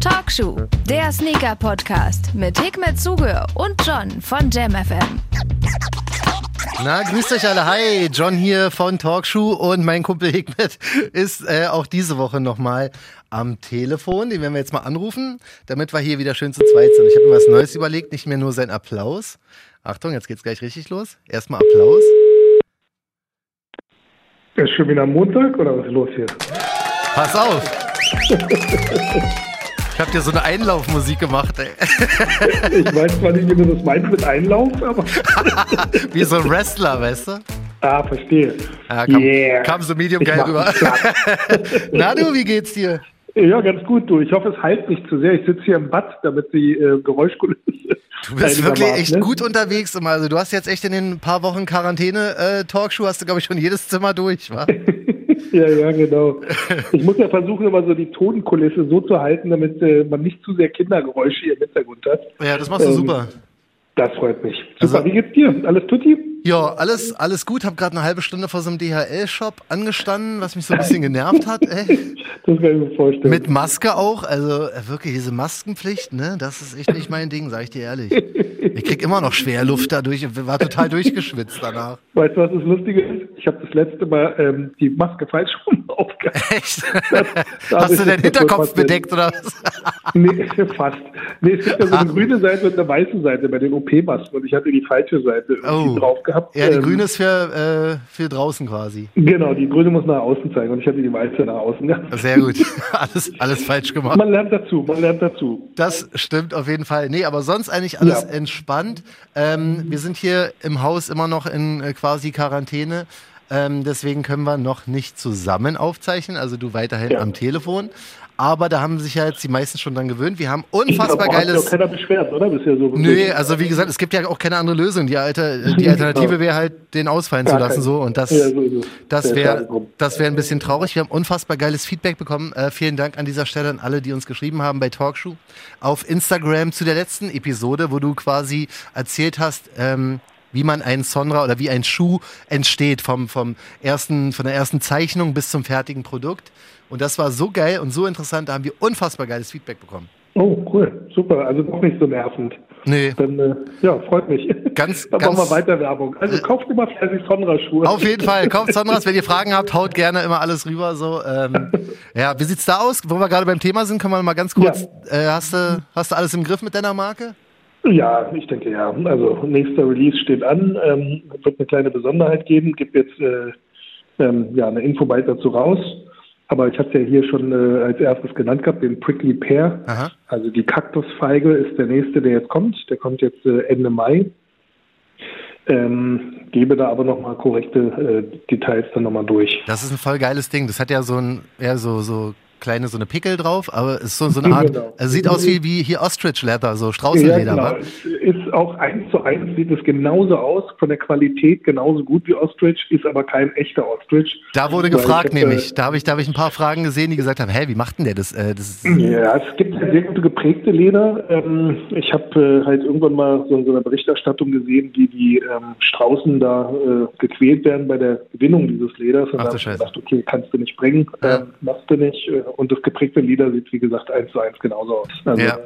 Talkshow, der Sneaker-Podcast mit Hikmet Zuge und John von JamFM. Na, grüßt euch alle. Hi, John hier von Talkshow und mein Kumpel Hikmet ist äh, auch diese Woche nochmal am Telefon. Den werden wir jetzt mal anrufen, damit wir hier wieder schön zu zweit sind. Ich habe mir was Neues überlegt, nicht mehr nur sein Applaus. Achtung, jetzt geht's gleich richtig los. Erstmal Applaus. Ist schon wieder Montag oder was ist los hier? Pass auf. Ich habe dir so eine Einlaufmusik gemacht, ey. Ich weiß zwar nicht, wie du das meinst mit Einlauf, aber. Wie so ein Wrestler, weißt du? Ah, verstehe. Ja, kam, Yeah. kam so medium geil rüber. Na du, wie geht's dir? Ja, ganz gut, du. Ich hoffe, es heilt nicht zu sehr. Ich sitze hier im Bad, damit die äh, Geräuschkulisse. Du bist wirklich echt ne? gut unterwegs. immer. Also du hast jetzt echt in den paar Wochen Quarantäne-Talkshow, hast du, glaube ich, schon jedes Zimmer durch, wa? Ja, ja, genau. Ich muss ja versuchen, immer so die Tonkulisse so zu halten, damit äh, man nicht zu sehr Kindergeräusche hier im Hintergrund hat. Ja, das machst du Ähm, super. Das freut mich. Super, Also- wie geht's dir? Alles tutti? Ja, alles, alles gut. Hab gerade eine halbe Stunde vor so einem DHL-Shop angestanden, was mich so ein bisschen genervt hat. Ey. Das kann ich mir vorstellen. Mit Maske auch. Also äh, wirklich diese Maskenpflicht, ne? Das ist echt nicht mein Ding, sag ich dir ehrlich. Ich krieg immer noch schwer Luft dadurch. Ich war total durchgeschwitzt danach. Weißt du, was das Lustige ist? Ich habe das letzte Mal ähm, die Maske falsch rum aufgehabt. Echt? da Hast du deinen jetzt Hinterkopf bedeckt oder was? Nee, fast. Nee, es gibt ja so eine grüne Seite und eine weiße Seite bei den OP-Masken und ich hatte die falsche Seite irgendwie Oh. drauf gehabt. Ja, die Ähm, grüne ist für, äh, für draußen quasi. Genau, die grüne muss nach außen zeigen und ich hatte die weiße nach außen gehabt. Sehr gut. Alles, alles falsch gemacht. Man lernt dazu, man lernt dazu. Das stimmt auf jeden Fall. Nee, aber sonst eigentlich alles Ja. entspannt. Ähm, wir sind hier im Haus immer noch in äh, quasi Quarantäne. Ähm, deswegen können wir noch nicht zusammen aufzeichnen. Also du weiterhin Ja. am Telefon. Aber da haben sich ja jetzt die meisten schon dran gewöhnt. Wir haben unfassbar Aber hat sich auch geiles. keiner beschwert, oder? Bisher so. Nö, also wie gesagt, es gibt ja auch keine andere Lösung. Die, Alter, die Alternative wäre halt, den ausfallen zu lassen so. Und das, Ja, so das wäre das wäre ein bisschen traurig. Wir haben unfassbar geiles Feedback bekommen. Äh, vielen Dank an dieser Stelle an alle, die uns geschrieben haben bei Talkshow auf Instagram zu der letzten Episode, wo du quasi erzählt hast, ähm, wie man einen Sonra oder wie ein Schuh entsteht vom, vom ersten, von der ersten Zeichnung bis zum fertigen Produkt. Und das war so geil und so interessant. Da haben wir unfassbar geiles Feedback bekommen. Oh, cool. Super. Also doch nicht so nervend. Nee. Dann, äh, ja, freut mich. Ganz- Dann machen ganz- wir weiter Werbung. Also kauft immer fleißig Sonra-Schuhe. Auf jeden Fall, kauft Sonras, wenn ihr Fragen habt, haut gerne immer alles rüber. So, ähm, ja, wie sieht's da aus? Wo wir gerade beim Thema sind, können wir mal ganz kurz. Äh, hast, du, hast du alles im Griff mit deiner Marke? Ja, ich denke ja. Also nächster Release steht an. Ähm, es wird eine kleine Besonderheit geben. Gibt jetzt äh, ähm, ja eine Info bald dazu raus. Aber ich hatte ja hier schon äh, als erstes genannt gehabt, den Prickly Pear. Aha. Also die Kaktusfeige ist der nächste, der jetzt kommt. Der kommt jetzt äh, Ende Mai. Ähm, gebe da aber nochmal korrekte äh, Details dann nochmal durch. Das ist ein voll geiles Ding. Das hat ja so ein, ja, so, so kleine, so eine Pickel drauf, aber ist so, so eine Art. Genau. Also sieht aus wie, wie hier Ostrich Leather, so Straußenleder, Ja, genau. Es ist auch eins zu eins, sieht es genauso aus, von der Qualität genauso gut wie Ostrich, ist aber kein echter Ostrich. Da wurde Weil gefragt, hab, nämlich. Da habe ich, da hab ich ein paar Fragen gesehen, die gesagt haben: Hä, wie macht denn der das? Äh, das Ja, es gibt sehr gute geprägte Leder. Ähm, ich habe äh, halt irgendwann mal so in so einer Berichterstattung gesehen, wie die ähm, Straußen da äh, gequält werden bei der Gewinnung dieses Leders. Und Ach da du habe ich gedacht, okay, kannst du nicht bringen, Ja. ähm, machst du nicht. Und das geprägte Leder sieht, wie gesagt, eins zu eins genauso aus. Also, Ja.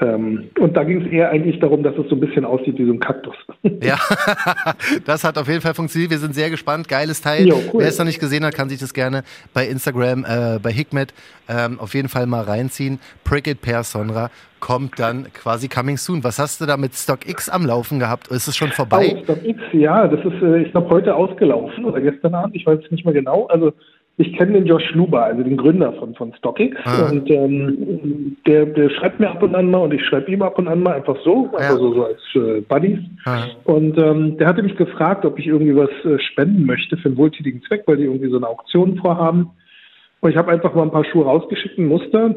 ähm, und da ging es eher eigentlich darum, dass es so ein bisschen aussieht wie so ein Kaktus. Ja, das hat auf jeden Fall funktioniert. Wir sind sehr gespannt. Geiles Teil. Jo, cool. Wer es noch nicht gesehen hat, kann sich das gerne bei Instagram, äh, bei Hikmet ähm, auf jeden Fall mal reinziehen. Prickett Per Sonra kommt dann quasi coming soon. Was hast du da mit StockX am Laufen gehabt? Ist es schon vorbei? Oh, Stock X, ja, das ist, äh, ich glaube, heute ausgelaufen oder gestern Abend, ich weiß es nicht mehr genau. Also ich kenne den Josh Schluber, also den Gründer von, von StockX. Ah. Und ähm, der, der schreibt mir ab und an mal und ich schreibe ihm ab und an mal einfach so, einfach Ja. so, so als äh, Buddies. Ah. Und ähm, der hatte mich gefragt, ob ich irgendwie was äh, spenden möchte für einen wohltätigen Zweck, weil die irgendwie so eine Auktion vorhaben. Und ich habe einfach mal ein paar Schuhe rausgeschickt, ein Muster.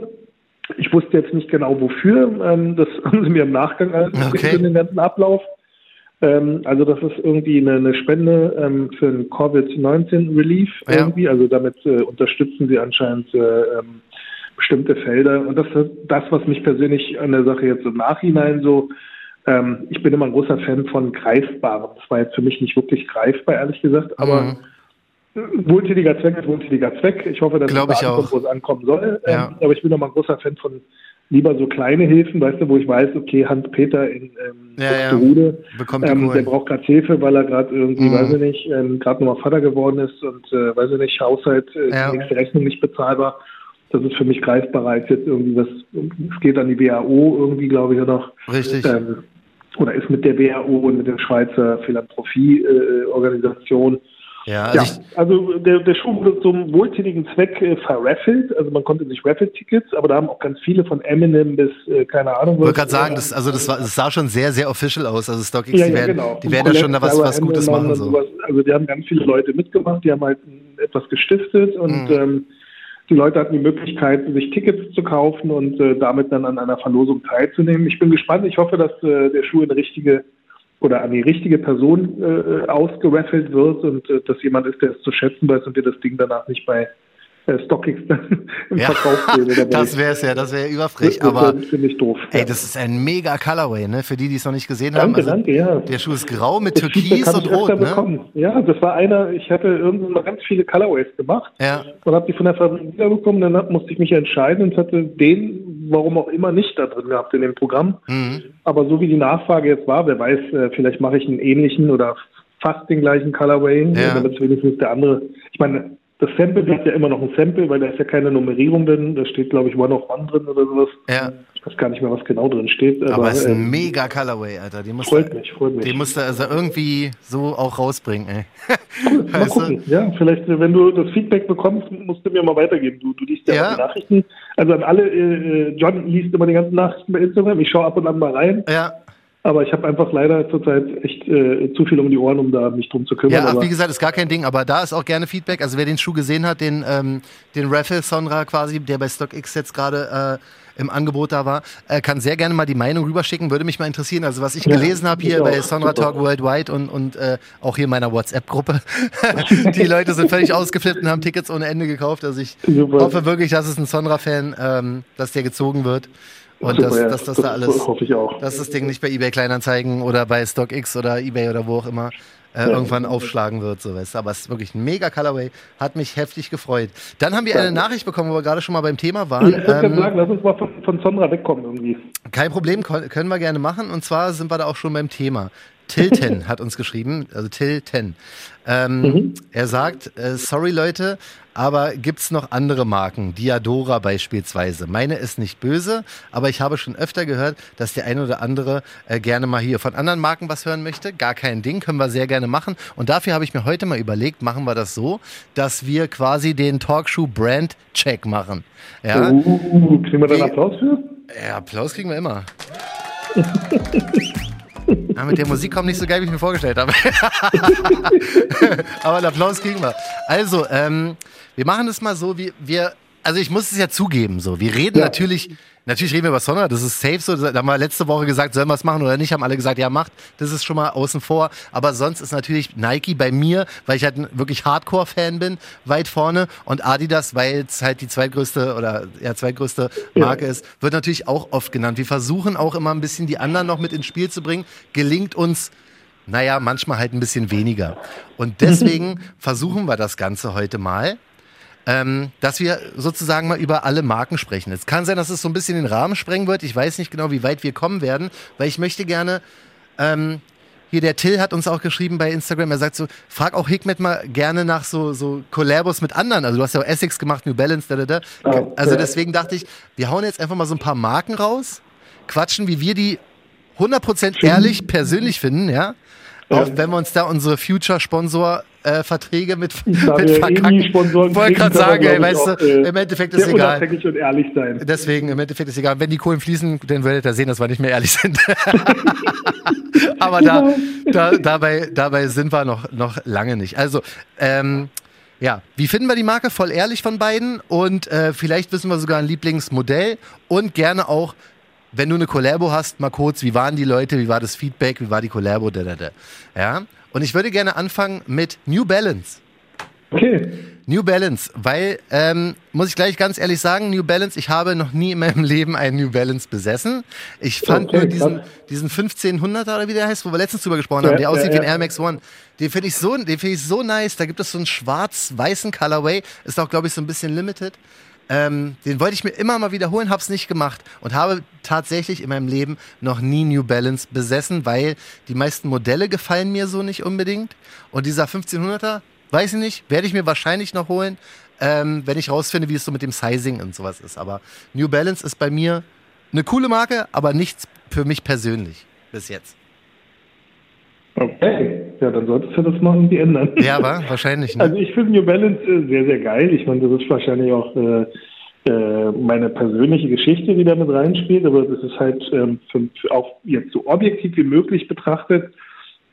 Ich wusste jetzt nicht genau wofür. Ähm, das haben sie mir im Nachgang alles Okay. in den ganzen Ablauf. Ähm, also das ist irgendwie eine, eine Spende ähm, für den Covid-19-Relief Ja. irgendwie. Also damit äh, unterstützen sie anscheinend äh, ähm, bestimmte Felder. Und das ist das, was mich persönlich an der Sache jetzt im Nachhinein so, ähm, ich bin immer ein großer Fan von Greifbarem. Das war jetzt für mich nicht wirklich greifbar, ehrlich gesagt, aber Mhm. wohltätiger Zweck ist wohltätiger Zweck. Ich hoffe, dass Glaub es da ankommt, wo es ankommen soll. Ja. Ähm, aber ich bin noch mal ein großer Fan von lieber so kleine Hilfen, weißt du, wo ich weiß, okay, Hans-Peter in ähm, Ja, ja. Bekommt ähm, der braucht gerade Hilfe, weil er gerade irgendwie, Mhm. weiß ich nicht, ähm, gerade nochmal Vater geworden ist und, äh, weiß ich nicht, Haushalt, äh, Ja. die nächste Rechnung nicht bezahlbar. Das ist für mich greifbarer als jetzt irgendwie was, es geht an die WHO irgendwie, glaube ich, ja noch. Richtig. Ähm, oder ist mit der WHO und mit der Schweizer Philanthropie-Organisation. Ja, also ja, also der, der Schuh wurde zum wohltätigen Zweck äh, verraffelt. Also man konnte sich Raffle-Tickets, aber da haben auch ganz viele von Eminem bis, äh, keine Ahnung. Ich wollte gerade sagen, das, also das, war, das sah schon sehr, sehr official aus. Also StockX, ja, die ja, werden, genau. die werden da schon da was, was Gutes machen. So. sowas. Also die haben ganz viele Leute mitgemacht, die haben halt etwas gestiftet und Mhm. ähm, die Leute hatten die Möglichkeit, sich Tickets zu kaufen und äh, damit dann an einer Verlosung teilzunehmen. Ich bin gespannt. Ich hoffe, dass äh, der Schuh in eine richtige oder an die richtige Person äh, ausgeraffelt wird und äh, dass jemand ist, der es zu schätzen weiß und wir das Ding danach nicht bei äh, StockX dann im Ja, Verkauf sehen. das wäre es ja, das wäre überfrech. das Aber ziemlich doof. ey, das ist ein mega Colorway, ne? Für die, die es noch nicht gesehen haben. danke, Also, danke, ja. Der Schuh ist grau mit Das Türkis und ich Rot, ne? bekommen. Ja, das war einer, ich hatte irgendwann mal ganz viele Colorways gemacht Ja. und habe die von der Fabrik wiederbekommen. Dann musste ich mich entscheiden und hatte den, warum auch immer, nicht da drin gehabt in dem Programm. Mhm. Aber so wie die Nachfrage jetzt war, wer weiß, äh, vielleicht mache ich einen ähnlichen oder fast den gleichen Colorway, Ja. damit wenigstens der andere. Ich meine, das Sample bleibt ja immer noch ein Sample, weil da ist ja keine Nummerierung drin. Da steht, glaube ich, One of One drin oder sowas. Ja. Ich weiß gar nicht mehr, was genau drin steht. Aber, Aber es ist ein ähm, mega Colorway, Alter. Den musst freut du, mich, freut mich. den musst du also irgendwie so auch rausbringen, ey. Mal Weißt du? gucken. Ja, vielleicht, äh, wenn du das Feedback bekommst, musst du mir mal weitergeben. Du, du liest ja, Ja. die Nachrichten. Also an alle, äh, äh, John liest immer die ganzen Nachrichten bei Instagram. Ich schaue ab und an mal rein. Ja. Aber ich habe einfach leider zurzeit echt äh, zu viel um die Ohren, um da mich drum zu kümmern. Ja, ach, aber wie gesagt, ist gar kein Ding, aber da ist auch gerne Feedback. Also wer den Schuh gesehen hat, den, ähm, den Raffle Sonra quasi, der bei StockX jetzt gerade äh, im Angebot da war, äh, kann sehr gerne mal die Meinung rüberschicken, würde mich mal interessieren. Also was ich Ja, gelesen habe hier bei. Sonra. Talk Worldwide und, und äh, auch hier in meiner WhatsApp-Gruppe, die Leute sind völlig ausgeflippt und haben Tickets ohne Ende gekauft. Also ich Super. hoffe wirklich, dass es ein Sonra-Fan, ähm, dass der gezogen wird. Und Super, dass, ja, dass das da alles, hoffe ich auch. dass das Ding nicht bei eBay Kleinanzeigen oder bei StockX oder eBay oder wo auch immer äh, irgendwann aufschlagen wird, so weißt. Aber es ist wirklich ein mega Colorway, hat mich heftig gefreut. Dann haben wir eine Nachricht bekommen, wo wir gerade schon mal beim Thema waren. ich würde gerne Ähm, sagen, lass uns mal von, von Sonra wegkommen irgendwie. kein Problem, können wir gerne machen. Und zwar sind wir da auch schon beim Thema. Tilten hat uns geschrieben, also Tilten. Ähm, Mhm. Er sagt, äh, sorry Leute, aber gibt's noch andere Marken? Diadora beispielsweise. Meine ist nicht böse, aber ich habe schon öfter gehört, dass der eine oder andere äh, gerne mal hier von anderen Marken was hören möchte. Gar kein Ding, können wir sehr gerne machen. Und dafür habe ich mir heute mal überlegt, machen wir das so, dass wir quasi den Talkshow Brand Check machen. Ja, Uh, kriegen wir da Wie- einen Applaus für? ja, Applaus kriegen wir immer. Ja, mit der Musik kommt nicht so geil, wie ich mir vorgestellt habe. Aber einen Applaus kriegen wir. Also, ähm, wir machen es mal so, wie wir. Also ich muss es ja zugeben, so. Wir reden Ja. natürlich, natürlich reden wir über Sonra, das ist safe so. Da haben wir letzte Woche gesagt, sollen wir es machen oder nicht, haben alle gesagt, ja, macht. Das ist schon mal außen vor. Aber sonst ist natürlich Nike bei mir, weil ich halt wirklich Hardcore-Fan bin, weit vorne. Und Adidas, weil es halt die zweitgrößte oder ja, zweitgrößte Marke ist, wird natürlich auch oft genannt. Wir versuchen auch immer ein bisschen die anderen noch mit ins Spiel zu bringen. Gelingt uns naja, manchmal halt ein bisschen weniger. Und deswegen versuchen wir das Ganze heute mal, ähm, dass wir sozusagen mal über alle Marken sprechen. Es kann sein, dass es so ein bisschen den Rahmen sprengen wird. Ich weiß nicht genau, wie weit wir kommen werden, weil ich möchte gerne. Ähm, hier der Till hat uns auch geschrieben bei Instagram, er sagt so, frag auch Hikmet mal gerne nach so, so Collabos mit anderen. Also du hast ja auch Essex gemacht, New Balance, da, da, da. Ah, Also ja. deswegen dachte ich, wir hauen jetzt einfach mal so ein paar Marken raus, quatschen, wie wir die 100% ehrlich persönlich finden, ja. Auch wenn wir uns da unsere Future-Sponsor-Verträge mit, Da mit nie Sponsoren Wollte gerade sagen, ey, ich, weißt auch, du, äh, im Endeffekt ist egal. und ehrlich sein. Deswegen, im Endeffekt ist egal. Wenn die Kohlen fließen, dann werdet ihr sehen, dass wir nicht mehr ehrlich sind. Aber da, da, dabei, dabei sind wir noch, noch lange nicht. Also, ähm, ja, wie finden wir die Marke? Voll ehrlich von beiden. Und äh, vielleicht wissen wir sogar ein Lieblingsmodell. Und gerne auch, wenn du eine Collabo hast, mal kurz, wie waren die Leute, wie war das Feedback, wie war die Collabo, da, da, da. Ja. Und ich würde gerne anfangen mit New Balance. Okay. New Balance, weil, ähm, muss ich gleich ganz ehrlich sagen, New Balance, ich habe noch nie in meinem Leben einen New Balance besessen. Ich fand Okay, nur diesen, diesen 1500er oder wie der heißt, wo wir letztens drüber gesprochen Ja, haben, der aussieht ja, wie ein. Air Max One. Den finde ich so, den finde ich so nice. Da gibt es so einen schwarz-weißen Colorway. Ist auch, glaube ich, so ein bisschen limited. Ähm, den wollte ich mir immer mal wiederholen, habe es nicht gemacht und habe tatsächlich in meinem Leben noch nie New Balance besessen, weil die meisten Modelle gefallen mir so nicht unbedingt. Und dieser 1500er, weiß ich nicht, werde ich mir wahrscheinlich noch holen, ähm, wenn ich rausfinde, wie es so mit dem Sizing und sowas ist. Aber New Balance ist bei mir eine coole Marke, aber nichts für mich persönlich bis jetzt. Okay, ja, dann solltest du das mal irgendwie ändern. Ja, aber wahrscheinlich. Ne? Also ich finde New Balance äh, sehr, sehr geil. Ich meine, das ist wahrscheinlich auch äh, äh, meine persönliche Geschichte, die da mit reinspielt, aber das ist halt ähm, für, für auch jetzt so objektiv wie möglich betrachtet.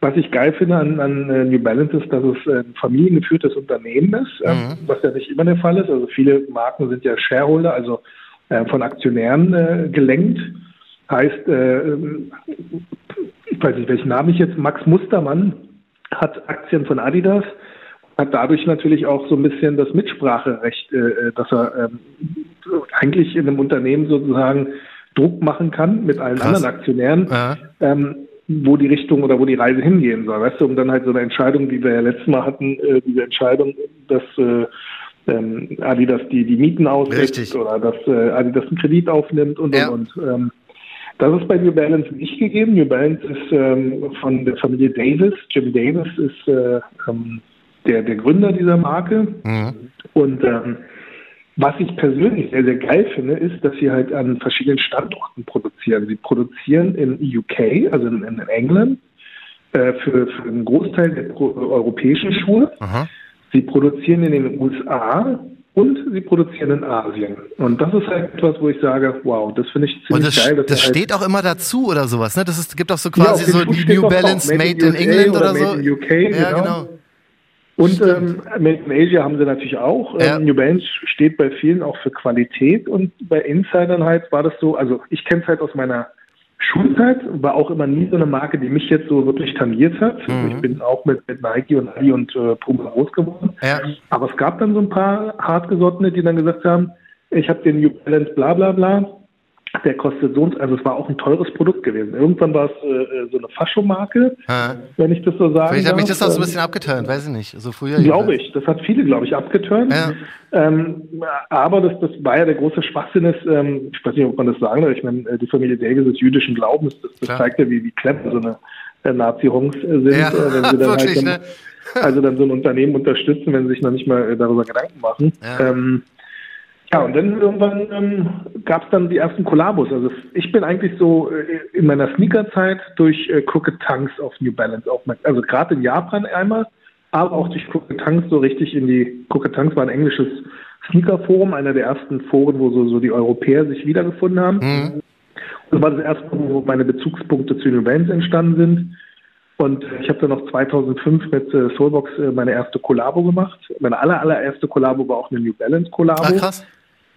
Was ich geil finde an, an äh, New Balance ist, dass es ein familiengeführtes Unternehmen ist, ähm, Mhm. was ja nicht immer der Fall ist. Also viele Marken sind ja Shareholder, also äh, von Aktionären äh, gelenkt. Heißt, äh, ähm, ich weiß nicht, welchen Namen ich jetzt, Max Mustermann hat Aktien von Adidas, hat dadurch natürlich auch so ein bisschen das Mitspracherecht, äh, dass er ähm, eigentlich in einem Unternehmen sozusagen Druck machen kann mit allen Krass. anderen Aktionären, Ja. ähm, wo die Richtung oder wo die Reise hingehen soll. Weißt du, um dann halt so eine Entscheidung, die wir ja letztes Mal hatten, äh, diese Entscheidung, dass äh, ähm, Adidas die, die Mieten aussetzt oder dass äh, Adidas einen Kredit aufnimmt und Ja. und und. Ähm, das ist bei New Balance nicht gegeben. New Balance ist ähm, von der Familie Davis. Jim Davis ist äh, ähm, der, der Gründer dieser Marke. Mhm. Und ähm, was ich persönlich sehr, sehr geil finde, ist, dass sie halt an verschiedenen Standorten produzieren. Sie produzieren in UK, also in, in England, äh, für, für einen Großteil der pro, europäischen Schuhe. Aha. Sie produzieren in den USA und sie produzieren in Asien. Und das ist halt etwas, wo ich sage, wow, das finde ich ziemlich das, geil. das sie halt steht auch immer dazu oder sowas, ne? Das ist, gibt auch so Ja, quasi dem so die New Balance Made Made in England oder oder so. Made in UK, ja, genau. genau. Und ähm, Made in Asia haben sie natürlich auch. Ja. Ähm, New Balance steht bei vielen auch für Qualität und bei Insidern halt war das so, also ich kenne es halt aus meiner Schulzeit, war auch immer nie so eine Marke, die mich jetzt so wirklich tangiert hat. Mhm. Ich bin auch mit, mit Nike und Adi und äh, Puma groß geworden. Ja. Aber es gab dann so ein paar hartgesottene, die dann gesagt haben, ich habe den New Balance bla bla bla, der kostet so und also es war auch ein teures Produkt gewesen. Irgendwann war es äh, äh, so eine Faschomarke, Ja. wenn ich das so sagen Vielleicht hat mich das auch so ein Ähm, bisschen abgeturnt, weiß ich nicht. So früher. Glaube ich. Das hat viele, glaube ich, abgeturnt. Ja. Ähm, aber das, das war ja der große Schwachsinn ist, ähm, ich weiß nicht, ob man das sagen darf, ich meine, äh, die Familie Davis ist jüdischen Glaubens, das, das zeigt ja, wie, wie clever so eine äh, Nazi-Honks äh, sind, Ja, äh, wenn sie dann wirklich, halt ne? dann, also dann so ein Unternehmen unterstützen, wenn sie sich noch nicht mal darüber Gedanken machen. Ja. Ähm, ja, und dann irgendwann ähm, gab es dann die ersten Kollabos. Also ich bin eigentlich so äh, in meiner Sneakerzeit durch äh, Crooked Tanks auf New Balance aufmerksam. Also gerade in Japan einmal, aber auch durch Crooked Tanks so richtig in die. Crooked Tanks war ein englisches Sneakerforum, einer der ersten Foren, wo so, so die Europäer sich wiedergefunden haben. Mhm. Das war das erste, wo meine Bezugspunkte zu New Balance entstanden sind. Und äh, ich habe dann noch 2005 mit äh, Soulbox äh, meine erste Kollabo gemacht. Meine aller, allererste Kollabo war auch eine New Balance Kollabo Ah, krass.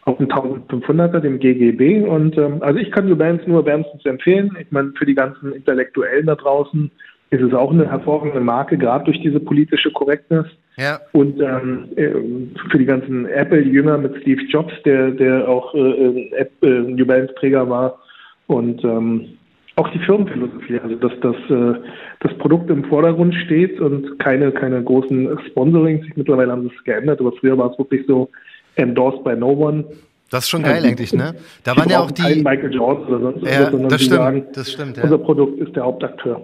Auf dem 1500er, dem GGB. Und ähm, also ich kann New Balance nur wärmstens empfehlen. Ich meine, für die ganzen Intellektuellen da draußen ist es auch eine hervorragende Marke, gerade durch diese politische Korrektness. Ja. Und ähm, äh, für die ganzen Apple-Jünger mit Steve Jobs, der, der auch äh, äh, App, äh, New Balance-Träger war. Und ähm, auch die Firmenphilosophie, also dass das, äh, das Produkt im Vordergrund steht und keine, keine großen Sponsorings. Mittlerweile haben sie es geändert, aber früher war es wirklich so endorsed by no one. Das ist schon geil Also, eigentlich, ne? Da Sie waren ja auch die. Michael Jordan oder sonst Ja, sondern das stimmt, sagen, das stimmt, ja. unser Produkt ist der Hauptakteur.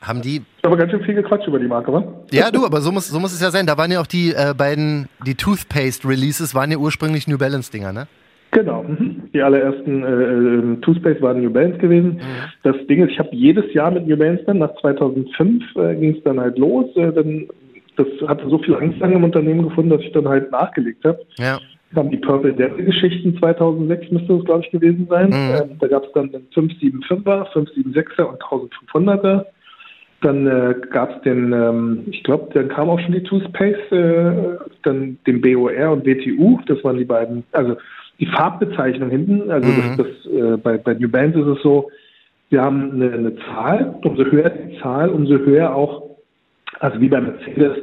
Haben die. Aber ganz schön viel gequatscht über die Marke, wa? Ja, du, aber so muss, so muss es ja sein. Da waren ja auch die äh, beiden, die Toothpaste-Releases waren ja ursprünglich New Balance-Dinger, ne? Genau. mhm. Die allerersten äh, äh, Toothpaste waren New Balance gewesen. Mhm. Das Ding ist, ich habe jedes Jahr mit New Balance dann, nach 2005 äh, ging es dann halt los. Äh, dann, das hatte so viel Anklang im Unternehmen gefunden, dass ich dann halt nachgelegt habe. Ja. Dann die Purple Devil Geschichten 2006 müsste es, glaube ich, gewesen sein. Mhm. Ähm, da gab es dann den 575er, 576er und 1500er. Dann äh, gab es den, ähm, ich glaube, dann kam auch schon die Toothpaste, äh, dann den BOR und WTU. Das waren die beiden, also die Farbbezeichnung hinten. Also Mhm. das, das, äh, bei, bei New Balance ist es so, wir haben eine, eine Zahl, umso höher die Zahl, umso höher auch, also wie bei Mercedes,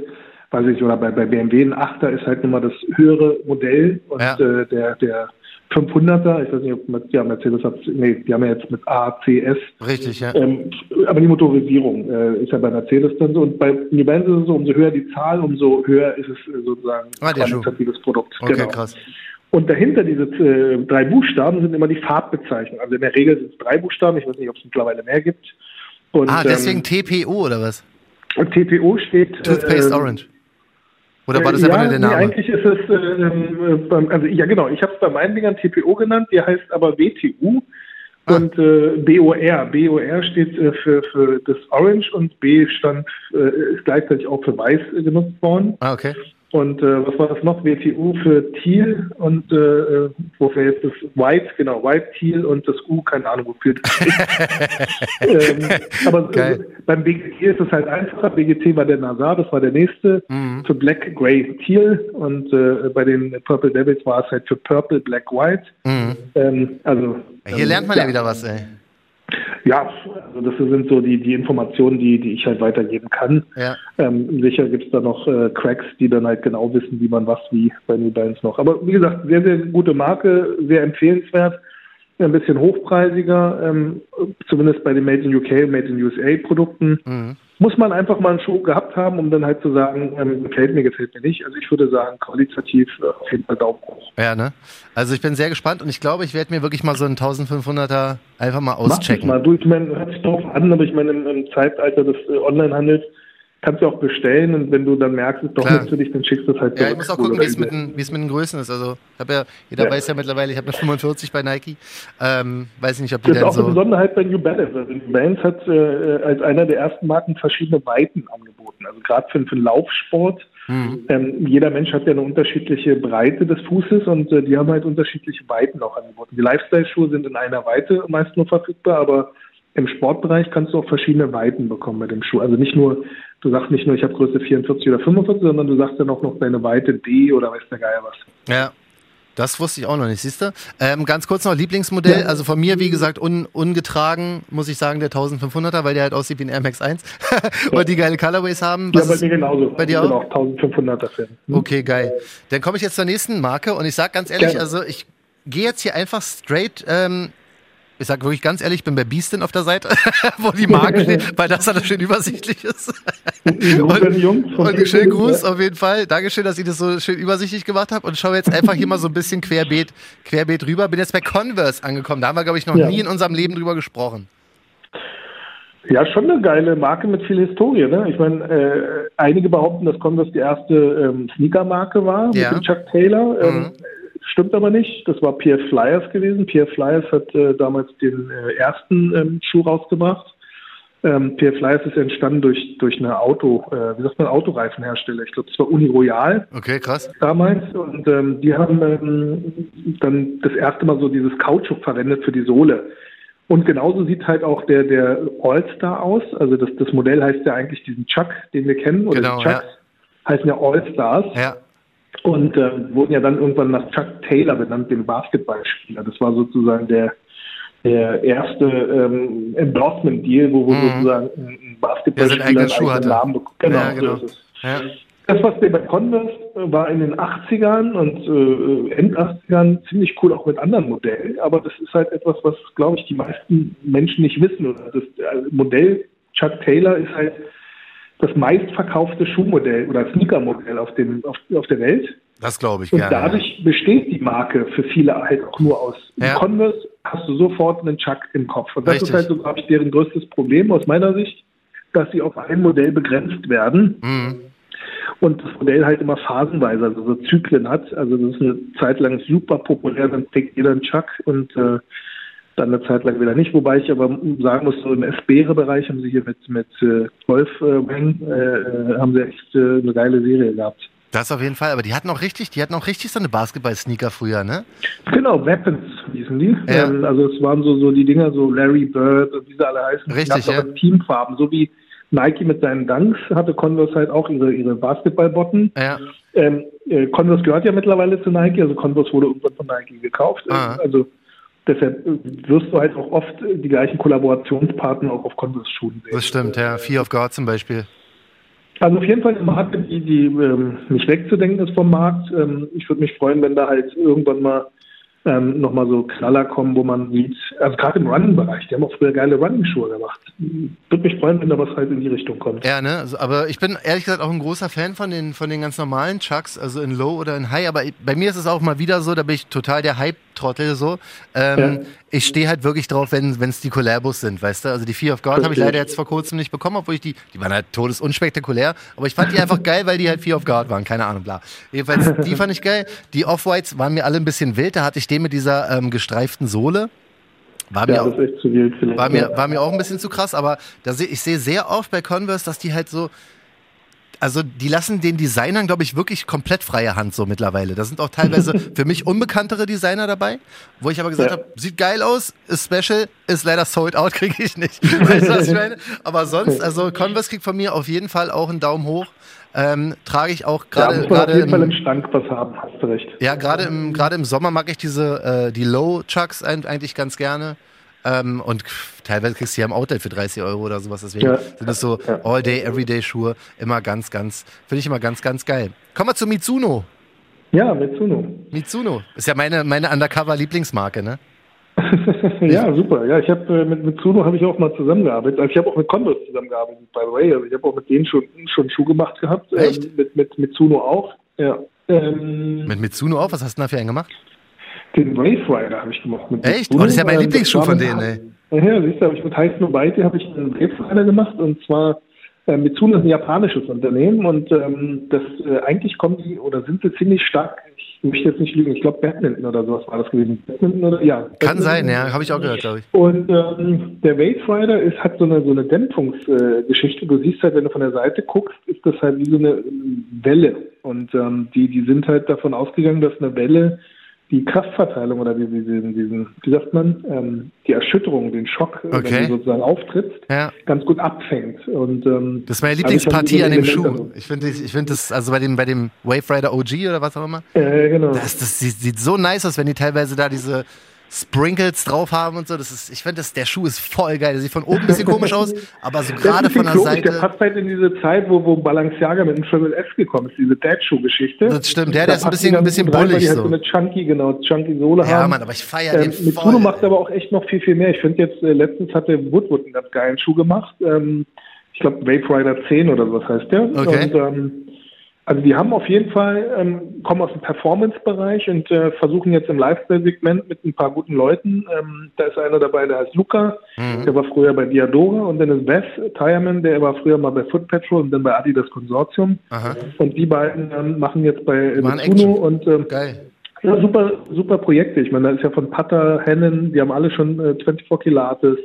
weiß ich, oder bei, bei BMW ein 8er ist halt immer das höhere Modell und Ja. äh, der, der 500er, ich weiß nicht, ob mit, ja, Mercedes hat, nee, die haben ja jetzt mit A, C, S, Richtig, ja. ähm, aber die Motorisierung äh, ist ja bei Mercedes dann so. Und bei New Balance ist es so, umso höher die Zahl, umso höher ist es äh, sozusagen Ah, Schuh. qualitatives Produkt. Okay, genau. krass. Und dahinter diese äh, drei Buchstaben sind immer die Farbbezeichnungen. Also in der Regel sind es drei Buchstaben. Ich weiß nicht, ob es mittlerweile mehr gibt. Und, Ah, deswegen ähm, TPO oder was? Und TPO steht. Toothpaste ähm, Orange. Oder war das äh, einfach ja, nur der nee, Name? eigentlich ist es, äh, ähm, äh, also ja genau, ich habe es bei meinen Dingern TPO genannt, die heißt aber WTU Ah. und äh, BOR. BOR steht äh, für, für das Orange und B stand, äh, ist gleichzeitig auch für Weiß äh, genutzt worden. Ah, okay. Und äh, was war das noch? WTU für Teal und äh, wofür jetzt das White, genau, White, Teal und das U, keine Ahnung wofür ähm, aber äh, beim BGT ist es halt einfacher. BGT war der Nazar, das war der nächste. Mhm. Für Black, Grey, Teal und äh, bei den Purple Devils war es halt für Purple, Black, White. Mhm. Ähm, also Hier ähm, lernt man ja wieder was, ey. Ja, also das sind so die, die Informationen, die, die ich halt weitergeben kann. Ja. Ähm, sicher gibt es da noch äh, Cracks, die dann halt genau wissen, wie man was wie bei New Balance noch. Aber wie gesagt, sehr, sehr gute Marke, sehr empfehlenswert, ein bisschen hochpreisiger, ähm, zumindest bei den Made in UK, Made in USA Produkten. Mhm. Muss man einfach mal einen Schuh gehabt haben, um dann halt zu sagen, ähm, gefällt mir, gefällt mir nicht. Also ich würde sagen, qualitativ äh, auf jeden Fall Daumen hoch. Ja, ne? Also ich bin sehr gespannt und ich glaube, ich werde mir wirklich mal so einen 1500er einfach mal Mach auschecken. mal. Du, ich meine, hört sich drauf an, aber ich meine, im, im Zeitalter des äh, Onlinehandels kannst du auch bestellen und wenn du dann merkst, es ist doch Klar. nichts für dich, dann schickst du es halt Ja, zurück. ich muss auch gucken, wie es mit, den, wie es mit den Größen ist. Also, ich habe ja, jeder Ja. weiß ja mittlerweile, ich habe eine 45 bei Nike. Ähm, weiß ich nicht, ob die Das ist auch eine so. Besonderheit bei New Balance. Also New Balance hat äh, als einer der ersten Marken verschiedene Weiten angeboten. Also gerade für, für den Laufsport. Mhm. Ähm, jeder Mensch hat ja eine unterschiedliche Breite des Fußes und äh, die haben halt unterschiedliche Weiten auch angeboten. Die Lifestyle-Schuhe sind in einer Weite meist nur verfügbar, aber im Sportbereich kannst du auch verschiedene Weiten bekommen bei dem Schuh. Also nicht nur, du sagst nicht nur, ich habe Größe 44 oder 45, sondern du sagst dann auch noch deine Weite D oder weiß der Geier was. Ja. Das wusste ich auch noch nicht, siehst du? Ähm, ganz kurz noch Lieblingsmodell, Ja. also von mir, wie gesagt, un, ungetragen, muss ich sagen, der 1500er, weil der halt aussieht wie ein Air Max 1 und die geile Colorways haben. Ja, Was bei ist- mir genauso. bei dir auch? auch 1500er Fan. Okay, geil. Dann komme ich jetzt zur nächsten Marke und ich sag ganz ehrlich, Gerne. also ich gehe jetzt hier einfach straight, ähm, ich sag wirklich ganz ehrlich, ich bin bei Beastin auf der Seite, wo die Marke steht, weil das alles schön übersichtlich ist. Die Jungs Und schönen. Gruß auf jeden Fall. Dankeschön, dass ihr das so schön übersichtlich gemacht habt und schaue jetzt einfach hier mal so ein bisschen querbeet, querbeet rüber. Bin jetzt bei Converse angekommen. Da haben wir, glaube ich, noch Ja. nie in unserem Leben drüber gesprochen. Ja, schon eine geile Marke mit viel Historie. Ne? Ich meine, äh, einige behaupten, dass Converse die erste ähm, Sneaker-Marke war Ja. mit Chuck Taylor. Ähm, Mhm. Stimmt aber nicht. Das war Pierre Flyers gewesen. Pierre Flyers hat äh, damals den äh, ersten ähm, Schuh rausgebracht. Ähm, Pierre Flyers ist entstanden durch, durch eine Auto, äh, wie sagt man, Autoreifenhersteller. Ich glaube, das war Uni Royal Okay, krass. damals und ähm, die haben ähm, dann das erste Mal so dieses Kautschuk verwendet für die Sohle. Und genauso sieht halt auch der, der All-Star aus. Also das, das Modell heißt ja eigentlich diesen Chuck, den wir kennen, oder Genau, die Chucks heißen ja All-Stars Ja. Und ähm, wurden ja dann irgendwann nach Chuck Taylor benannt, dem Basketballspieler. Das war sozusagen der, der erste ähm, Endorsement-Deal, wo, wo Mhm. sozusagen ein Basketballspieler seinen eigenen Schuh einen. Namen bekommt. Genau, Ja, genau. so ist es. Ja. Das, was der bei Converse äh, war in den 80ern und äh, End 80ern ziemlich cool auch mit anderen Modellen, aber das ist halt etwas, was, glaube ich, die meisten Menschen nicht wissen. Oder das äh, Modell Chuck Taylor ist halt das meistverkaufte Schuhmodell oder Sneakermodell auf, dem, auf, auf der Welt. Das glaube ich Und gerne. dadurch besteht die Marke für viele halt auch nur aus Ja. Converse, hast du sofort einen Chuck im Kopf. Und das Richtig. ist halt so, glaube ich, deren größtes Problem aus meiner Sicht, dass sie auf ein Modell begrenzt werden Mhm. und das Modell halt immer phasenweise, also so Zyklen hat. Also das ist eine Zeit lang super populär, dann trägt jeder einen Chuck und äh, dann eine Zeit lang wieder nicht. Wobei ich aber sagen muss, so im S-Beere-Bereich haben sie hier mit, mit äh, Golf äh, Wang, äh, haben sie echt äh, eine geile Serie gehabt. Das auf jeden Fall. Aber die hatten auch richtig, die hatten auch richtig so eine Basketball-Sneaker früher, ne? Genau, Weapons hießen die. Ja. Ähm, also es waren so, so die Dinger, so Larry Bird und wie sie alle heißen. Richtig, die ja. Teamfarben, so wie Nike mit seinen Dunks hatte Converse halt auch ihre, ihre Basketballbotten. Ja. Ähm, äh, Converse gehört ja mittlerweile zu Nike, also Converse wurde irgendwann von Nike gekauft. Ah. Also deshalb wirst du halt auch oft die gleichen Kollaborationspartner auch auf Converse-Schuhen sehen. Das stimmt, ja. Fear of God zum Beispiel. Also auf jeden Fall eine Marke, die, die ähm, nicht wegzudenken ist vom Markt. Ähm, ich würde mich freuen, wenn da halt irgendwann mal ähm, nochmal so Knaller kommen, wo man sieht, also gerade im Running-Bereich, die haben auch früher geile Running-Schuhe gemacht. Würde mich freuen, wenn da was halt in die Richtung kommt. Ja, ne? Also, aber ich bin ehrlich gesagt auch ein großer Fan von den, von den ganz normalen Chucks, also in Low oder in High. Aber bei mir ist es auch mal wieder so, da bin ich total der Hype-Trottel so. Ähm, ja. Ich stehe halt wirklich drauf, wenn es die Collabos sind, weißt du? Also die Fear of God habe ich leider jetzt vor kurzem nicht bekommen, obwohl ich die, die waren halt todesunspektakulär, aber ich fand die einfach geil, weil die halt Fear of God waren, keine Ahnung, bla. Jedenfalls, die fand ich geil. Die Off-Whites waren mir alle ein bisschen wild, da hatte ich den mit dieser ähm, gestreiften Sohle. War mir, ja, auch, wild, war, mir, war mir auch ein bisschen zu krass, aber da seh, ich sehe sehr oft bei Converse, dass die halt so, also die lassen den Designern, glaube ich, wirklich komplett freie Hand so mittlerweile. Da sind auch teilweise für mich unbekanntere Designer dabei, wo ich aber gesagt ja. habe, sieht geil aus, ist special, ist leider sold out, kriege ich nicht. weißt du, was ich meine? Aber sonst, also Converse kriegt von mir auf jeden Fall auch einen Daumen hoch. Ähm, trage ich auch gerade. Ja, gerade auf jeden im, Fall im Schrank was haben, hast du recht. Ja, gerade im, gerade im Sommer mag ich diese, äh, die Low Chucks eigentlich ganz gerne. Ähm, und teilweise kriegst du ja im Outlet für 30 Euro oder sowas. Deswegen ja. sind das so All-Day, Everyday-Schuhe. Immer ganz, ganz, finde ich immer ganz, ganz geil. Kommen wir zu Mitsuno. Ja, Mitsuno. Mitsuno. Ist ja meine, meine Undercover-Lieblingsmarke, ne? ja, super. Ja, ich habe äh, mit, mit Zuno habe ich auch mal zusammengearbeitet. Also ich habe auch mit Converse zusammengearbeitet, by the way. Also ich habe auch mit denen schon schon Schuh gemacht gehabt. Echt? Ähm, mit, mit, mit Zuno auch. Ja. Ähm, mit Mitsuno auch? Was hast du denn da für einen gemacht? Den Wave Rider habe ich gemacht. Mit Echt? Oh, das ist ja mein ähm, Lieblingsschuh von denen, ey. Ja, siehst du, habe ich mit Heiß Nobaiti habe ich einen Wave Rider gemacht und zwar äh, Mitsuno ist ein japanisches Unternehmen und ähm, das äh, eigentlich kommen die oder sind sie ziemlich stark ich möchte jetzt nicht lügen, ich glaube Badminton oder sowas war das gewesen. Badminton oder ja. Kann Badminton. sein, ja, habe ich auch gehört, glaube ich. Und ähm, der Wave Rider ist, hat so eine so eine Dämpfungsgeschichte. Äh, du siehst halt, wenn du von der Seite guckst, ist das halt wie so eine Welle. Und ähm, die, die sind halt davon ausgegangen, dass eine Welle die Kraftverteilung oder diesen, diesen, diesen wie sagt man, ähm, die Erschütterung, den Schock, okay. wenn du sozusagen auftrittst, ja. ganz gut abfängt. Und, ähm, das ist meine Lieblingspartie an dem Schuh. Ich finde ich find das, also bei dem, bei dem Wave Rider OG oder was auch immer, äh, genau. das, das sieht, sieht so nice aus, wenn die teilweise da diese Sprinkles drauf haben und so. Das ist, ich finde, der Schuh ist voll geil. Der sieht von oben ein bisschen komisch aus, aber so gerade von der komisch. Seite. Der passt halt in diese Zeit, wo, wo Balenciaga mit dem Triple S gekommen ist, diese Dad-Schuh-Geschichte. Das stimmt, der, der ist ein bisschen, ein bisschen bullig die halt so. so eine Chunky, genau, Chunky Sohle ja, haben. Ja, Mann, aber ich feiere ähm, den voll. Mit macht aber auch echt noch viel, viel mehr. Ich finde jetzt, äh, letztens hatte Woodwood einen ganz geilen Schuh gemacht. Ähm, ich glaube, Wave Rider 10 oder was heißt der. Okay. Und, ähm, also die haben auf jeden Fall, ähm, kommen aus dem Performance-Bereich und äh, versuchen jetzt im Lifestyle-Segment mit ein paar guten Leuten. Ähm, da ist einer dabei, der heißt Luca, mhm. der war früher bei Diadora und dann ist Beth Tireman, der war früher mal bei Foot Patrol und dann bei Adidas Konsortium. Aha. Und die beiden ähm, machen jetzt bei Mitsuno und ähm, Geil. Ja, super, super Projekte. Ich meine, da ist ja von Putter, Hennen, die haben alle schon äh, 24 Kilates,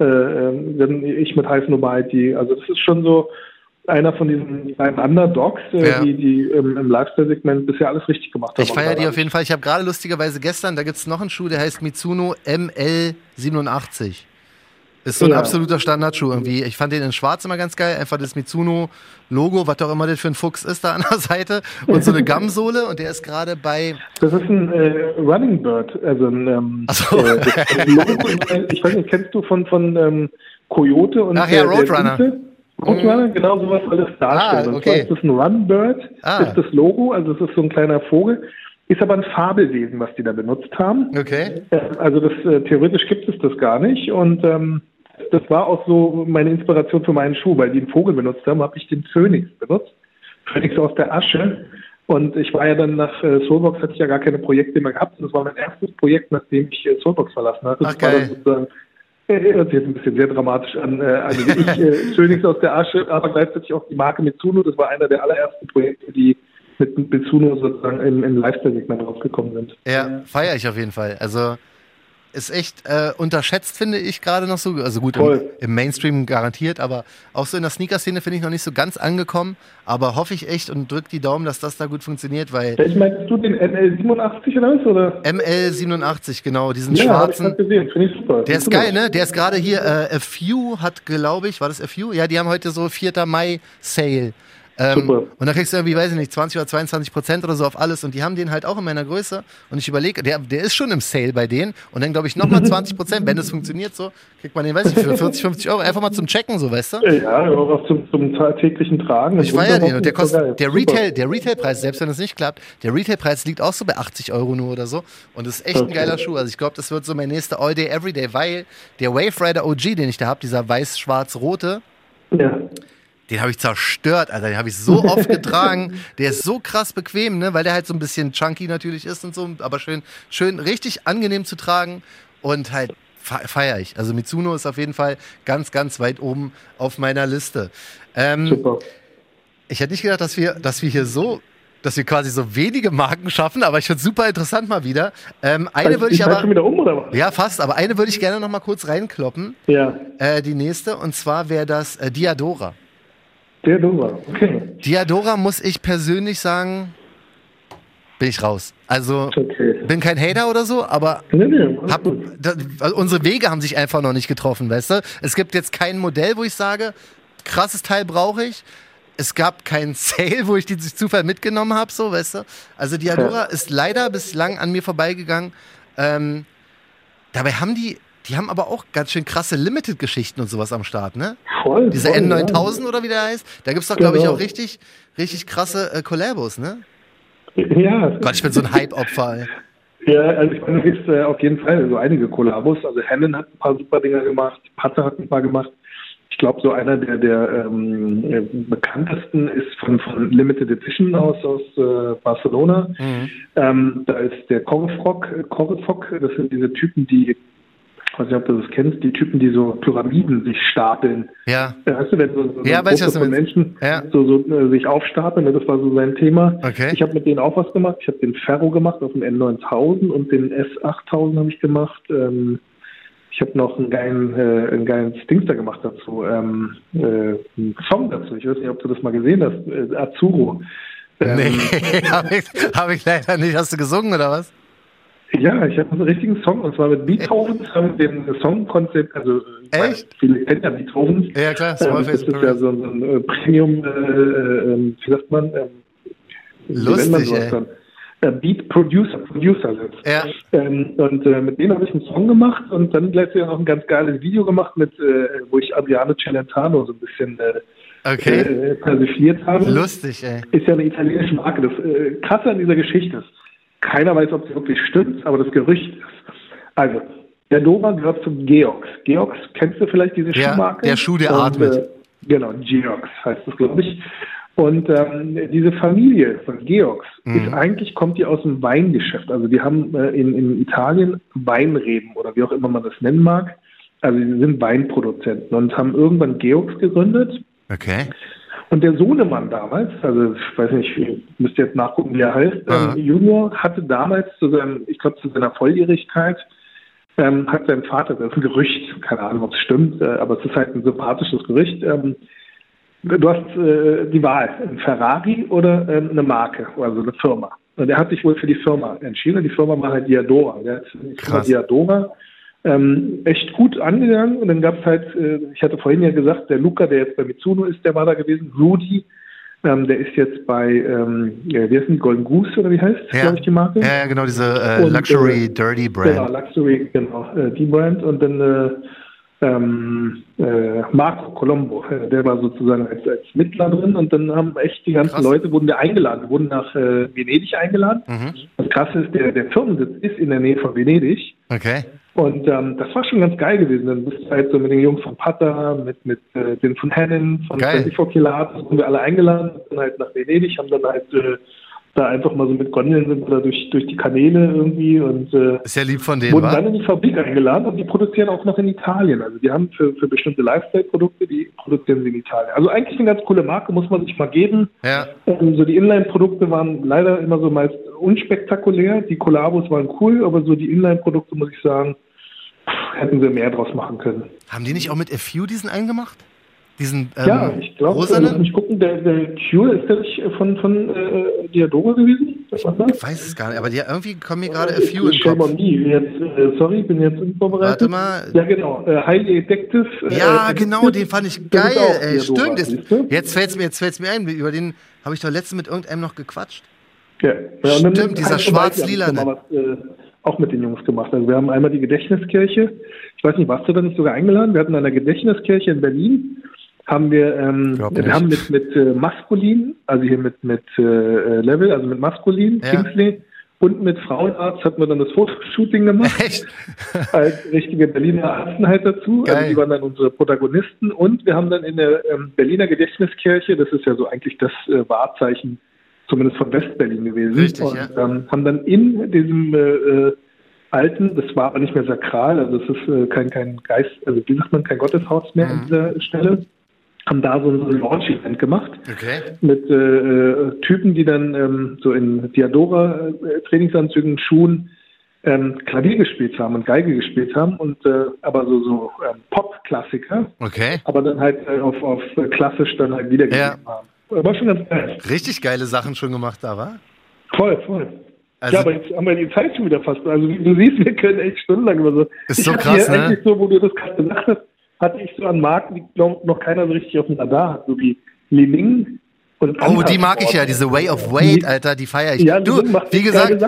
äh, äh, ich mit Heißen Nobody. Also das ist schon so, einer von diesen kleinen Underdogs, äh, ja. die, die ähm, im Lifestyle-Segment bisher alles richtig gemacht haben. Ich feiere die auf jeden Fall. Ich habe gerade lustigerweise gestern, da gibt es noch einen Schuh, der heißt Mitsuno ML87. Ist so ein ja. absoluter Standardschuh irgendwie. Ich fand den in schwarz immer ganz geil. Einfach das Mitsuno-Logo, was auch immer das für ein Fuchs ist da an der Seite. Und so eine Gamsohle. Und der ist gerade bei... Das ist ein äh, Running Bird. Also ein... Ähm, so. äh, Logo, ich weiß nicht, kennst du von, von ähm, Coyote und... Ach ja, Roadrunner. Roadrunner, genau sowas das darstellen. Ah, okay. Und zwar ist das ein Runbird, ah. ist das Logo, also es ist so ein kleiner Vogel, ist aber ein Fabelwesen, was die da benutzt haben. Okay. Also das äh, theoretisch gibt es das gar nicht und ähm, das war auch so meine Inspiration für meinen Schuh, weil die einen Vogel benutzt haben, habe ich den Phönix benutzt. Phönix aus der Asche. Und ich war ja dann nach äh, Soulbox, hatte ich ja gar keine Projekte mehr gehabt. Und das war mein erstes Projekt, nachdem ich äh, Soulbox verlassen hatte. Das Ach, war dann sozusagen Hört sich jetzt ein bisschen sehr dramatisch an. Äh, also ich, äh, Phoenix aus der Asche, aber gleichzeitig auch die Marke Mitsuno. Das war einer der allerersten Projekte, die mit Mitsuno sozusagen im, im Lifestyle-Segment rausgekommen sind. Ja, feiere ich auf jeden Fall. Also ist echt äh, unterschätzt, finde ich gerade noch so. Also gut, im, im, Mainstream garantiert, aber auch so in der Sneaker-Szene finde ich noch nicht so ganz angekommen. Aber hoffe ich echt und drücke die Daumen, dass das da gut funktioniert, weil. Ich meinst du den ML87 oder was? Oder? ML87, genau, diesen ja, schwarzen. Hab ich gesehen, finde ich super. Der ist geil, ne? Der ist gerade hier, äh, A Few hat, glaube ich, war das A Few? Ja, die haben heute so 4. Mai Sale. Ähm, Super. und dann kriegst du irgendwie, weiß ich nicht, 20 oder 22 Prozent oder so auf alles. Und die haben den halt auch in meiner Größe. Und ich überlege, der, der ist schon im Sale bei denen. Und dann glaube ich nochmal 20 Prozent, wenn das funktioniert so, kriegt man den, weiß ich, für 40, 50 Euro. Einfach mal zum Checken, so, weißt du? Ja, aber auch zum, zum täglichen Tragen. Ich feiere den und der geil. kostet, der. Retail, der Retailpreis, selbst wenn es nicht klappt, der Retailpreis liegt auch so bei 80 Euro nur oder so. Und das ist echt ein Okay. geiler Schuh. Also ich glaube, das wird so mein nächster All-Day, Everyday, weil der Wave Rider OG, den ich da habe, dieser weiß-schwarz-rote, Ja. Den habe ich zerstört, Alter. Den habe ich so oft getragen. Der ist so krass bequem, ne? weil der halt so ein bisschen chunky natürlich ist und so, aber schön, schön richtig angenehm zu tragen und halt feiere ich. Also Mitsuno ist auf jeden Fall ganz, ganz weit oben auf meiner Liste. Ähm, Super. ich hätte nicht gedacht, dass wir, dass wir hier so, dass wir quasi so wenige Marken schaffen, aber ich finde es super interessant mal wieder. Ähm, eine Also, würde ich Zeit schon aber, wieder um, oder was? ja fast, aber eine würde ich gerne noch mal kurz reinkloppen. Ja, Äh, die nächste und zwar wäre das äh, Diadora. Nummer. Okay. Diadora muss ich persönlich sagen, bin ich raus. Also Okay. bin kein Hater oder so, aber Nee, nee, hab, da, also unsere Wege haben sich einfach noch nicht getroffen, weißt du? Es gibt jetzt kein Modell, wo ich sage, krasses Teil brauche ich. Es gab keinen Sale, wo ich die Zufall mitgenommen habe, so, weißt du? Also Diadora ist leider bislang an mir vorbeigegangen. Ähm, dabei haben die, die haben aber auch ganz schön krasse Limited-Geschichten und sowas am Start, ne? Voll, Dieser voll, N9000 oder wie der heißt, da gibt's doch, glaube ich, Genau. auch richtig, richtig krasse äh, Collabos, ne? Ja, ja, Gott, ich bin so ein Hype-Opfer, ja also ich meine, du kriegst äh, auf jeden Fall so einige Kollabos. Also Hannon hat ein paar super Dinger gemacht, Patte hat ein paar gemacht. Ich glaube, so einer der, der ähm, äh, bekanntesten ist von, von Limited Edition aus, aus äh, Barcelona. Mhm. Ähm, da ist der Korfrock, äh, das sind diese Typen, die, ich weiß nicht, ob du das kennst, die Typen, die so Pyramiden sich stapeln. Ja, Ja, Weißt du, wenn so, so Ja, weiß von. Menschen Ja. so, so äh, sich aufstapeln, ne, das war so sein Thema. Okay. Ich habe mit denen auch was gemacht. Ich habe den Ferro gemacht auf dem N9000 und den S8000 habe ich gemacht. Ähm, ich habe noch einen geilen, äh, einen geilen Stingster gemacht dazu, ähm, äh, einen Song dazu. Ich weiß nicht, ob du das mal gesehen hast. Äh, Azuro. Ähm, nee, habe ich, hab ich leider nicht. Hast du gesungen oder was? Ja, ich habe einen richtigen Song und zwar mit Beethovens haben wir den Songkonzept, also äh, Echt? viele kennen ja Beethovens. Ja, klar, Ähm, das ist ja so ein, so ein äh, Premium, äh, äh, ähm, wie sagt man? Ähm, man Lustig, sowas ey. dann? Äh, Beat Producer, Producer. Ja. Ähm, und äh, mit denen habe ich einen Song gemacht und dann gleichzeitig auch ein ganz geiles Video gemacht, mit, äh, wo ich Adriano Celentano so ein bisschen äh, Okay. äh, persifliert habe. Lustig, ey. Ist ja eine italienische Marke. Das äh, Krasse an dieser Geschichte ist, keiner weiß, ob es wirklich stimmt, aber das Gerücht ist. Also, der Dora gehört zum Georgs. Georgs, kennst du vielleicht diese Ja, Schuhmarke? der Schuh, der Und, atmet. Äh, genau, Georgs heißt das, glaube ich. Und ähm, diese Familie von Georgs Mhm. ist eigentlich, kommt die aus dem Weingeschäft. Also die haben äh, in, in Italien Weinreben oder wie auch immer man das nennen mag. Also sie sind Weinproduzenten und haben irgendwann Georgs gegründet. Okay. Und der Sohnemann damals, also ich weiß nicht, ich müsste jetzt nachgucken, wie er heißt, ähm, Junior hatte damals zu seinem, ich glaube zu seiner Volljährigkeit, ähm, hat sein Vater, das ist ein Gerücht, keine Ahnung, ob es stimmt, äh, aber es ist halt ein sympathisches Gerücht, ähm, du hast äh, die Wahl, ein Ferrari oder ähm, eine Marke, also eine Firma. Und er hat sich wohl für die Firma entschieden. Die Firma war halt Diadora. Der hat Krass. Diadora ähm, echt gut angegangen. Und dann gab es halt, äh, ich hatte vorhin ja gesagt, der Luca, der jetzt bei Mitsuno ist, der war da gewesen. Rudy, ähm, der ist jetzt bei, ähm, ja, wie heißt die, Golden Goose oder wie heißt, Ja. glaube ich, die Marke? Ja, genau, diese äh, Und, Luxury äh, Dirty Genau, Brand. Luxury, genau, äh, die Brand. Und dann äh, ähm, äh, Marco Colombo, äh, der war sozusagen als, als Mittler drin. Und dann haben echt die ganzen Krass. Leute, wurden da eingeladen, wurden nach äh, Venedig eingeladen. Mhm. Das Krasse ist, der, der Firmensitz ist in der Nähe von Venedig. Okay. Und ähm, das war schon ganz geil gewesen. Dann bist du halt so mit den Jungs von Pata, mit, mit äh, den von Hennen, von Geil. 24 Kilat, wurden wir alle eingeladen, sind halt nach Venedig, haben dann halt äh, da einfach mal so mit Gondeln sind da durch, durch die Kanäle irgendwie und äh, Ist ja lieb von denen, wurden wa? dann in die Fabrik eingeladen und die produzieren auch noch in Italien. Also die haben für, für bestimmte Lifestyle-Produkte, die produzieren sie in Italien. Also eigentlich eine ganz coole Marke, muss man sich mal geben. Ja. Ähm, so die Inline-Produkte waren leider immer so meist unspektakulär. Die Kollabos waren cool, aber so die Inline-Produkte, muss ich sagen, hätten sie mehr draus machen können. Haben die nicht auch mit FU diesen einen gemacht? Diesen ähm, ja, ich glaube, lass rosanen? mich gucken, der, der Cure ist der nicht von, von äh, Diadora gewesen? Ich weiß es gar nicht, aber die, irgendwie kommen mir gerade a few in den Kopf. on me. Jetzt, äh, sorry, bin jetzt unvorbereitet. Warte mal. Ja, genau. Äh, Highly Addictive. Äh, Ja, äh, genau, den fand ich geil, ey. Stimmt. Jetzt, jetzt fällt es mir, jetzt fällt's mir ein. Über den habe ich doch letztens mit irgendeinem noch gequatscht. Ja. Stimmt, dieser was, äh, auch mit den Jungs gemacht. Also wir haben einmal die Gedächtniskirche. Ich weiß nicht, warst du da nicht sogar eingeladen? Wir hatten an der Gedächtniskirche in Berlin haben wir, ähm, wir haben mit mit äh, Maskulin, also hier mit mit äh, Level, also mit Maskulin, Ja. Kingsley und mit Frauenarzt hatten wir dann das Fotoshooting gemacht. Echt? als richtige Berliner Arzten halt dazu. Geil. Also die waren dann unsere Protagonisten und wir haben dann in der ähm, Berliner Gedächtniskirche, das ist ja so eigentlich das äh, Wahrzeichen, zumindest von Westberlin gewesen, Richtig, und ja. ähm, haben dann in diesem äh, äh, alten, das war aber nicht mehr sakral, also es ist äh, kein kein Geist, also wie sagt man, kein Gotteshaus mehr Mhm. an dieser Stelle, haben da so ein Launch-Event gemacht Okay. mit äh, äh, Typen, die dann ähm, so in Diadora-Trainingsanzügen, Schuhen ähm, Klavier gespielt haben und Geige gespielt haben und äh, aber so so ähm, Pop-Klassiker, Okay. aber dann halt äh, auf, auf äh, klassisch dann halt wiedergegeben haben. War schon ganz geil. Richtig geile Sachen schon gemacht da, war? Voll, voll. Also- ja, aber jetzt haben wir die Zeit schon wieder fast. Also wie du siehst, wir können echt stundenlang über so. Ist ich so krass, ne? eigentlich so, wo du das gerade gesagt hast, hatte ich so an Marken, die glaub, noch keiner so richtig auf dem Radar hat, so wie Li Oh, die mag ich ja, diese Way of Wait, Alter, die feiere ich. Ja, du, wie gesagt,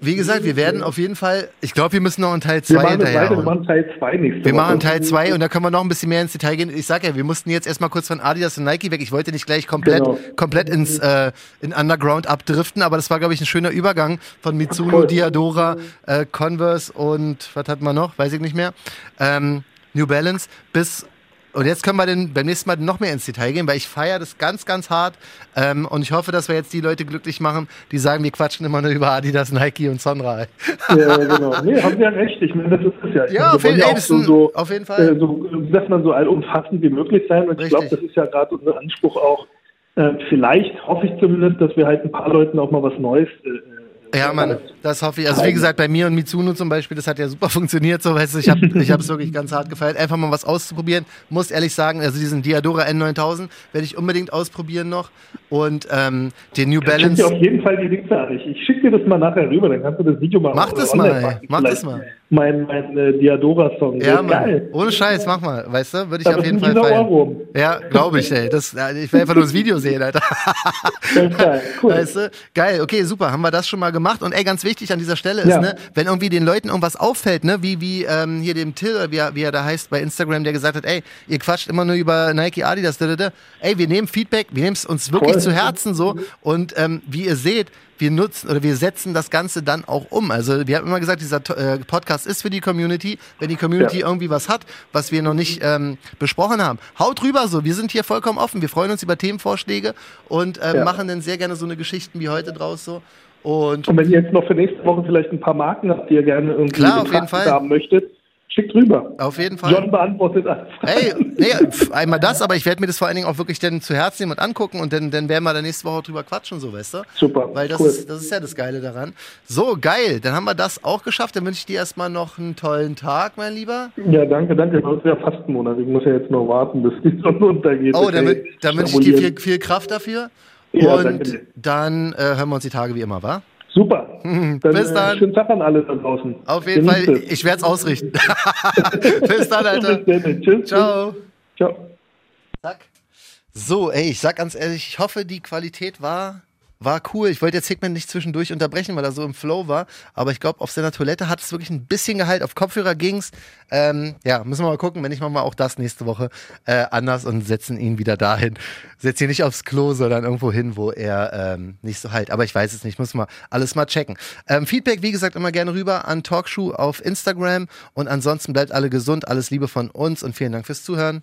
wie gesagt, wir werden auf jeden Fall, ich glaube, wir müssen noch einen Teil Wir 2 machen das hinterher wir machen Teil 2 nächste Wir machen Teil 2 und da können wir noch ein bisschen mehr ins Detail gehen. Ich sag ja, wir mussten jetzt erstmal kurz von Adidas und Nike weg. Ich wollte nicht gleich komplett, Genau. komplett ins äh, in Underground abdriften, aber das war, glaube ich, ein schöner Übergang von Mitsuno, Voll. Diadora, äh, Converse und was hatten wir noch? Weiß ich nicht mehr. Ähm, New Balance bis und jetzt können wir den, beim nächsten Mal noch mehr ins Detail gehen, weil ich feiere das ganz, ganz hart. Ähm, und ich hoffe, dass wir jetzt die Leute glücklich machen, die sagen, wir quatschen immer nur über Adidas, Nike und Sonra. Ja, genau. Nee, haben Sie ja recht. Ich meine, das ist es ja. Ich Ja, auf jeden- ja so, so, auf jeden Fall. Äh, so, dass man so allumfassend wie möglich sein. Und ich glaube, das ist ja gerade unser Anspruch auch. Äh, vielleicht hoffe ich zumindest, dass wir halt ein paar Leuten auch mal was Neues. Äh, Ja, Mann, das hoffe ich. Also wie gesagt, bei mir und Mitsuno zum Beispiel, das hat ja super funktioniert. So, weißt du, ich habe ich es wirklich ganz hart gefeiert, einfach mal was auszuprobieren. Muss ehrlich sagen, also diesen Diadora N9000 werde ich unbedingt ausprobieren noch. Und ähm, den New Schick dir Balance. auf jeden Fall die Links an. Ich, ich schicke dir das mal nachher rüber, dann kannst du das Video mal Mach äh, das mal, mach Vielleicht das mal. Mein, mein äh, Diadora-Song. Ja, Mann. geil. Ohne Scheiß, mach mal, weißt du? Würde ich Da auf jeden Fall die feiern. Ohrwurm. Ja, glaube ich, ey. Das, äh, ich will einfach nur das Video sehen, Alter. Geil. Cool. Weißt du? Geil, okay, super, haben wir das schon mal gemacht. Und ey, ganz wichtig an dieser Stelle ist, Ja. ne, wenn irgendwie den Leuten irgendwas auffällt, ne, wie, wie ähm, hier dem Till, wie, er- wie er da heißt bei Instagram, der gesagt hat, ey, ihr quatscht immer nur über Nike, Adidas, da, da, da. ey, wir nehmen Feedback, wir nehmen es uns wirklich Voll. zu Herzen so. Und ähm, wie ihr seht, wir nutzen oder wir setzen das Ganze dann auch um. Also wir haben immer gesagt, dieser äh, Podcast ist für die Community. Wenn die Community Ja. irgendwie was hat, was wir noch nicht ähm, besprochen haben, haut rüber so. Wir sind hier vollkommen offen. Wir freuen uns über Themenvorschläge und ähm, Ja. machen dann sehr gerne so eine Geschichten wie heute draus so. Und Und wenn ihr jetzt noch für nächste Woche vielleicht ein paar Marken habt, die ihr gerne irgendwie Klar, haben möchtet, schickt rüber. auf jeden Fall. John beantwortet alles. Ey, nee, einmal das, aber ich werde mir das vor allen Dingen auch wirklich dann zu Herzen nehmen und angucken und dann, dann werden wir da nächste Woche drüber quatschen, so weißt du? Super, Weil das, cool. ist, das ist ja das Geile daran. So, geil, dann haben wir das auch geschafft. Dann wünsche ich dir erstmal noch einen tollen Tag, mein Lieber. Ja, danke, danke. Uns ist ja fast ein Monat. Ich muss ja jetzt noch warten, bis die Sonne untergeht. Oh, dann, Okay. dann wünsche ich dir viel, viel Kraft dafür. Ja, und danke dann äh, hören wir uns die Tage wie immer, wa? Super. Dann, Bis dann. Äh, schönen Tag an alle da draußen. Auf jeden Genießt Fall, es. ich werde es ausrichten. Bis dann, Alter. Bis dann. Tschüss. Ciao. Ciao. Zack. So, ey, ich sag ganz ehrlich, ich hoffe, die Qualität war, war cool. Ich wollte jetzt Hickman nicht zwischendurch unterbrechen, weil er so im Flow war. Aber ich glaube, auf seiner Toilette hat es wirklich ein bisschen Gehalt. Auf Kopfhörer ging's. Ähm, ja, müssen wir mal gucken. Wenn nicht, machen wir auch das nächste Woche äh, anders und setzen ihn wieder dahin. Setzen ihn nicht aufs Klo, sondern irgendwo hin, wo er ähm, nicht so halt. Aber ich weiß es nicht. Muss mal alles mal checken. Ähm, Feedback, wie gesagt, immer gerne rüber an Talkshow auf Instagram. Und ansonsten bleibt alle gesund. Alles Liebe von uns und vielen Dank fürs Zuhören.